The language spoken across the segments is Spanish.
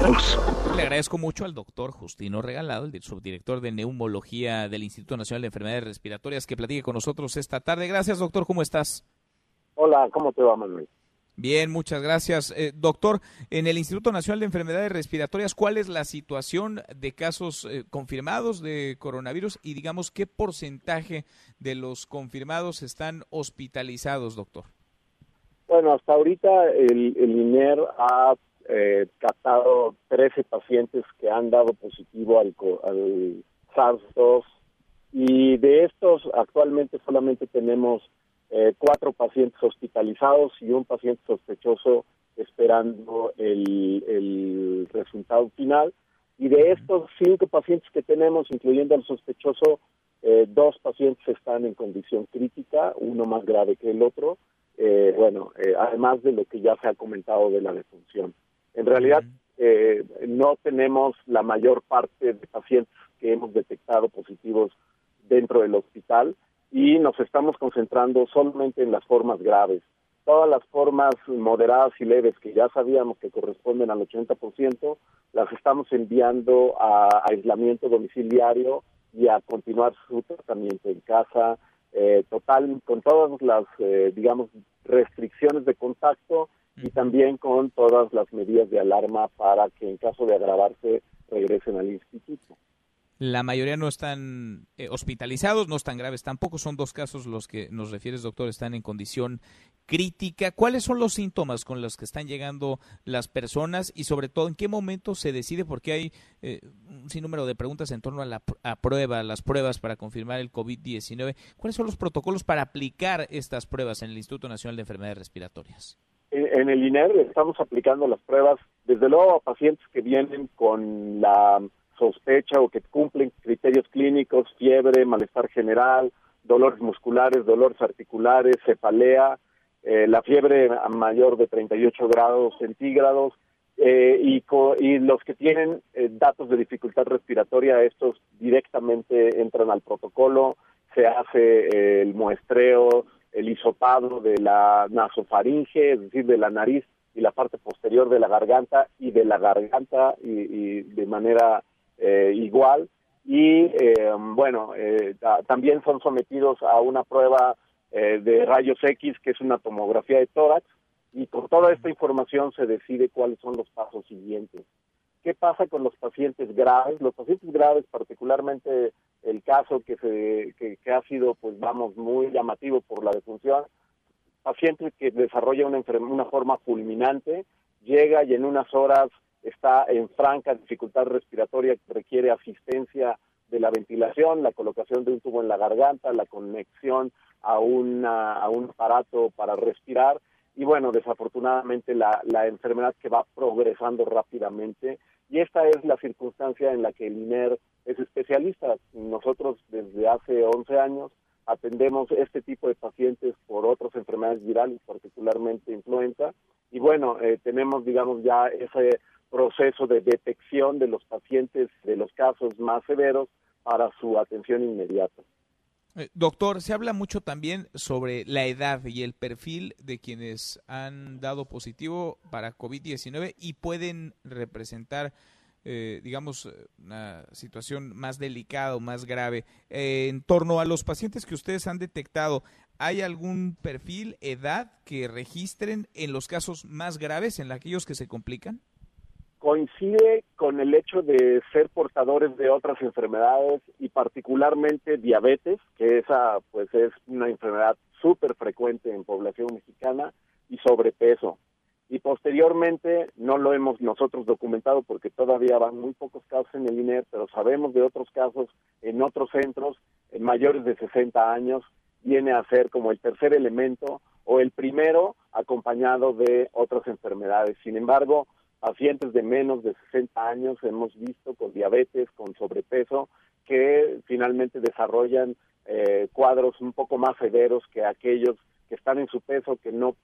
Le agradezco mucho al doctor Justino Regalado, el subdirector de neumología del Instituto Nacional de Enfermedades Respiratorias, que platique con nosotros esta tarde. Gracias, doctor. ¿Cómo estás? Hola, ¿cómo te va, Manuel? Bien, muchas gracias. Eh, doctor, en el Instituto Nacional de Enfermedades Respiratorias, ¿cuál es la situación de casos eh, confirmados de coronavirus y digamos qué porcentaje de los confirmados están hospitalizados, doctor? Bueno, hasta ahorita el, INER ha eh, captado 13 pacientes que han dado positivo al, al SARS-2 y de estos actualmente solamente tenemos eh, cuatro pacientes hospitalizados y un paciente sospechoso esperando el, resultado final. Y de estos cinco pacientes que tenemos, incluyendo al sospechoso, eh, dos pacientes están en condición crítica, uno más grave que el otro. Eh, bueno, además de lo que ya se ha comentado de la defunción. En realidad, no tenemos la mayor parte de pacientes que hemos detectado positivos dentro del hospital y nos estamos concentrando solamente en las formas graves. Todas las formas moderadas y leves que ya sabíamos que corresponden al 80%, las estamos enviando a aislamiento domiciliario y a continuar su tratamiento en casa, eh, total, con todas las, eh, digamos, restricciones de contacto y también con todas las medidas de alarma para que en caso de agravarse regresen al instituto. La mayoría no están eh, hospitalizados, no están graves tampoco. Son dos casos los que nos refieres, doctor, están en condición crítica. ¿Cuáles son los síntomas con los que están llegando las personas y sobre todo en qué momento se decide? Porque hay eh, un sinnúmero de preguntas en torno a la a prueba, las pruebas para confirmar el COVID-19. ¿Cuáles son los protocolos para aplicar estas pruebas en el Instituto Nacional de Enfermedades Respiratorias? En el INER estamos aplicando las pruebas, desde luego a pacientes que vienen con la sospecha o que cumplen criterios clínicos, fiebre, malestar general, dolores musculares, dolores articulares, cefalea, eh, la fiebre mayor de 38 grados centígrados eh, y, y, los que tienen eh, datos de dificultad respiratoria, estos directamente entran al protocolo, se hace el muestreo, el hisopado de la nasofaringe, es decir, de la nariz y la parte posterior de la garganta y de la garganta y de manera eh, igual y eh, bueno, eh, también son sometidos a una prueba de rayos X que es una tomografía de tórax y con toda esta información se decide cuáles son los pasos siguientes. ¿Qué pasa con los pacientes graves? Los pacientes graves, particularmente el caso que, se, que, ha sido, pues vamos, muy llamativo por la defunción, paciente que desarrolla una, una forma fulminante, llega y en unas horas está en franca dificultad respiratoria que requiere asistencia de la ventilación, la colocación de un tubo en la garganta, la conexión a, una, a un aparato para respirar. Y bueno, desafortunadamente la, la enfermedad que va progresando rápidamente. Y esta es la circunstancia en la que el INER es especialista. Nosotros desde hace 11 años atendemos este tipo de pacientes por otras enfermedades virales, particularmente influenza, y bueno, eh, tenemos, digamos, ya ese proceso de detección de los pacientes de los casos más severos para su atención inmediata. Eh, doctor, se habla mucho también sobre la edad y el perfil de quienes han dado positivo para COVID-19 y pueden representar, eh, digamos, una situación más delicada o más grave. Eh, en torno a los pacientes que ustedes han detectado, ¿hay algún perfil, edad que registren en los casos más graves, en aquellos que se complican? coincide con el hecho de ser portadores de otras enfermedades y particularmente diabetes, que esa pues es una enfermedad súper frecuente en población mexicana y sobrepeso. Y posteriormente no lo hemos nosotros documentado porque todavía van muy pocos casos en el INER, pero sabemos de otros casos en otros centros en mayores de 60 años viene a ser como el tercer elemento o el primero acompañado de otras enfermedades. Sin embargo, pacientes de menos de 60 años hemos visto con diabetes, con sobrepeso, que finalmente desarrollan eh, cuadros un poco más severos que aquellos que están en su peso, que no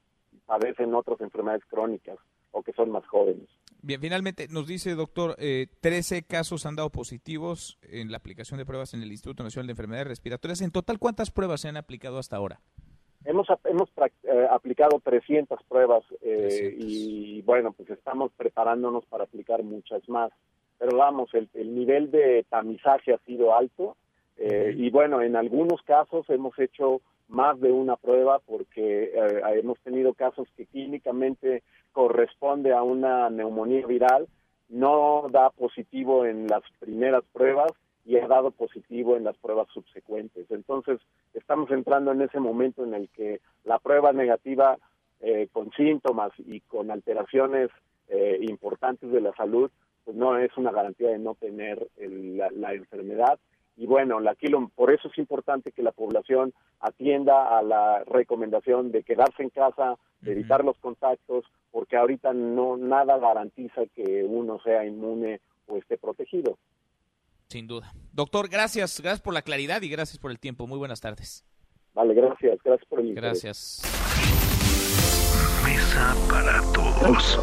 padecen otras enfermedades crónicas o que son más jóvenes. Bien, finalmente nos dice, doctor, eh, 13 casos han dado positivos en la aplicación de pruebas en el Instituto Nacional de Enfermedades Respiratorias. En total, ¿cuántas pruebas se han aplicado hasta ahora? Hemos, hemos eh, aplicado 300 pruebas eh, y bueno, pues estamos preparándonos para aplicar muchas más. Pero vamos, el, nivel de tamizaje ha sido alto eh, y bueno, en algunos casos hemos hecho más de una prueba porque hemos tenido casos que clínicamente corresponde a una neumonía viral, no da positivo en las primeras pruebas y ha dado positivo en las pruebas subsecuentes. Entonces, estamos entrando en ese momento en el que la prueba negativa eh, con síntomas y con alteraciones eh, importantes de la salud, pues no es una garantía de no tener la, enfermedad. Y bueno, aquí por eso es importante que la población atienda a la recomendación de quedarse en casa, de evitar los contactos, porque ahorita no nada garantiza que uno sea inmune o esté protegido. Sin duda. Doctor, gracias, gracias por la claridad y gracias por el tiempo. Muy buenas tardes. Vale, gracias, gracias por el Gracias. Mesa para todos.